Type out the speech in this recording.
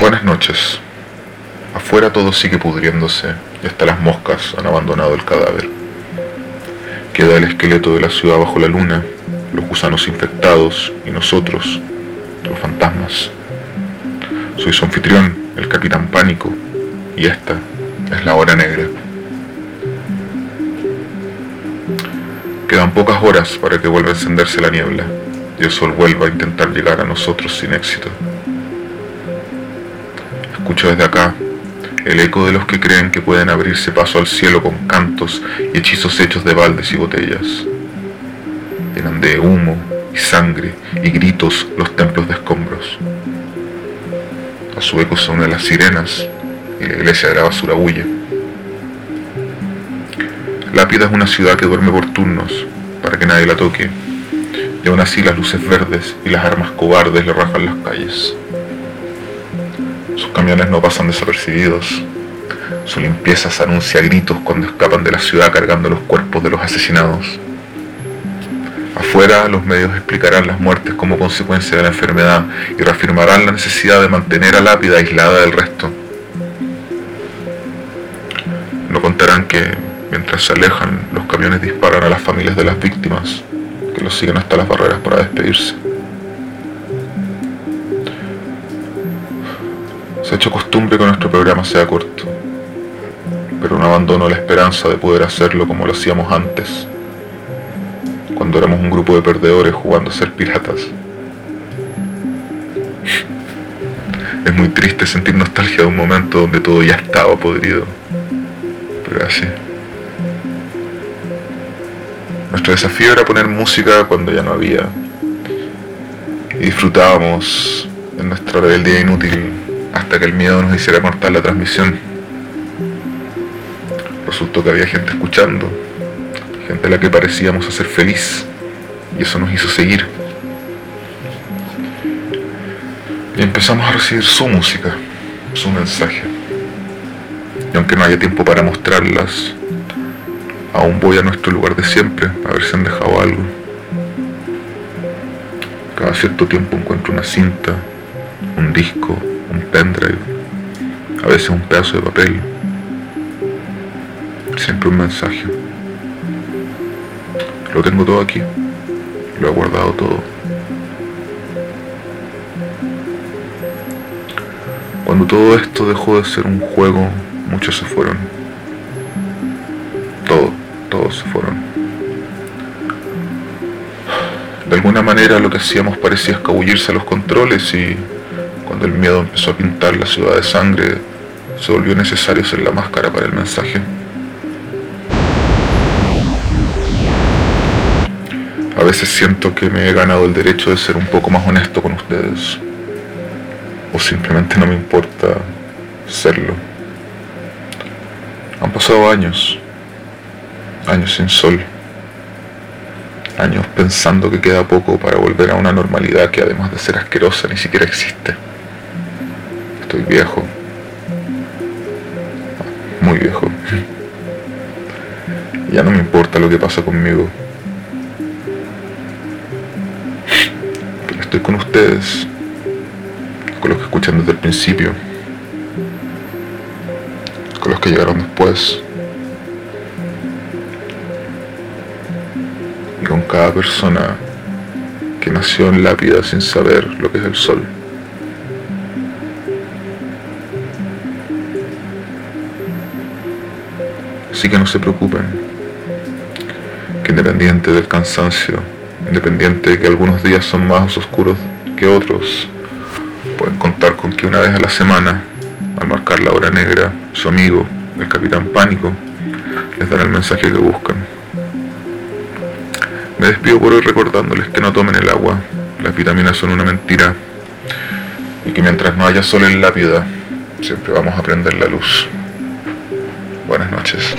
Buenas noches. Afuera todo sigue pudriéndose y hasta las moscas han abandonado el cadáver. Queda el esqueleto de la ciudad bajo la luna, los gusanos infectados y nosotros, los fantasmas. Soy su anfitrión, el capitán Pánico, y esta es la hora negra. Quedan pocas horas para que vuelva a encenderse la niebla y el sol vuelva a intentar llegar a nosotros sin éxito. Escucho desde acá el eco de los que creen que pueden abrirse paso al cielo con cantos y hechizos hechos de baldes y botellas. Llenan de humo y sangre y gritos los templos de escombros. A su eco se unen las sirenas y la iglesia de la basura huye. Lápida es una ciudad que duerme por turnos para que nadie la toque. Y aún así las luces verdes y las armas cobardes le rajan las calles. Sus camiones no pasan desapercibidos. Su limpieza se anuncia a gritos cuando escapan de la ciudad cargando los cuerpos de los asesinados. Afuera los medios explicarán las muertes como consecuencia de la enfermedad y reafirmarán la necesidad de mantener a Lápida aislada del resto. No contarán que Mientras se alejan, los camiones disparan a las familias de las víctimas, que los siguen hasta las barreras para despedirse. Se ha hecho costumbre que nuestro programa sea corto, pero no abandono la esperanza de poder hacerlo como lo hacíamos antes, cuando éramos un grupo de perdedores jugando a ser piratas. Es muy triste sentir nostalgia de un momento donde todo ya estaba podrido, pero así. Nuestro desafío era poner música cuando ya no había. Y disfrutábamos en nuestra rebeldía inútil hasta que el miedo nos hiciera cortar la transmisión. Resultó que había gente escuchando, gente a la que parecíamos hacer feliz, y eso nos hizo seguir. Y empezamos a recibir su música, su mensaje. Y aunque no haya tiempo para mostrarlas, Aún voy a nuestro lugar de siempre a ver si han dejado algo. Cada cierto tiempo encuentro una cinta, un disco, un pendrive, a veces un pedazo de papel. Siempre un mensaje. Lo tengo todo aquí. Lo he guardado todo. Cuando todo esto dejó de ser un juego, muchos se fueron todos se fueron. De alguna manera lo que hacíamos parecía escabullirse a los controles y cuando el miedo empezó a pintar la ciudad de sangre, se volvió necesario ser la máscara para el mensaje. A veces siento que me he ganado el derecho de ser un poco más honesto con ustedes. O simplemente no me importa serlo. Han pasado años años sin sol, años pensando que queda poco para volver a una normalidad que además de ser asquerosa ni siquiera existe. Estoy viejo, muy viejo. Ya no me importa lo que pasa conmigo. Pero estoy con ustedes, con los que escuchan desde el principio, con los que llegaron después. con cada persona que nació en lápida sin saber lo que es el sol. Así que no se preocupen, que independiente del cansancio, independiente de que algunos días son más oscuros que otros, pueden contar con que una vez a la semana, al marcar la hora negra, su amigo, el capitán Pánico, les dará el mensaje que buscan. Me despido por hoy recordándoles que no tomen el agua, las vitaminas son una mentira y que mientras no haya sol en la vida, siempre vamos a prender la luz. Buenas noches.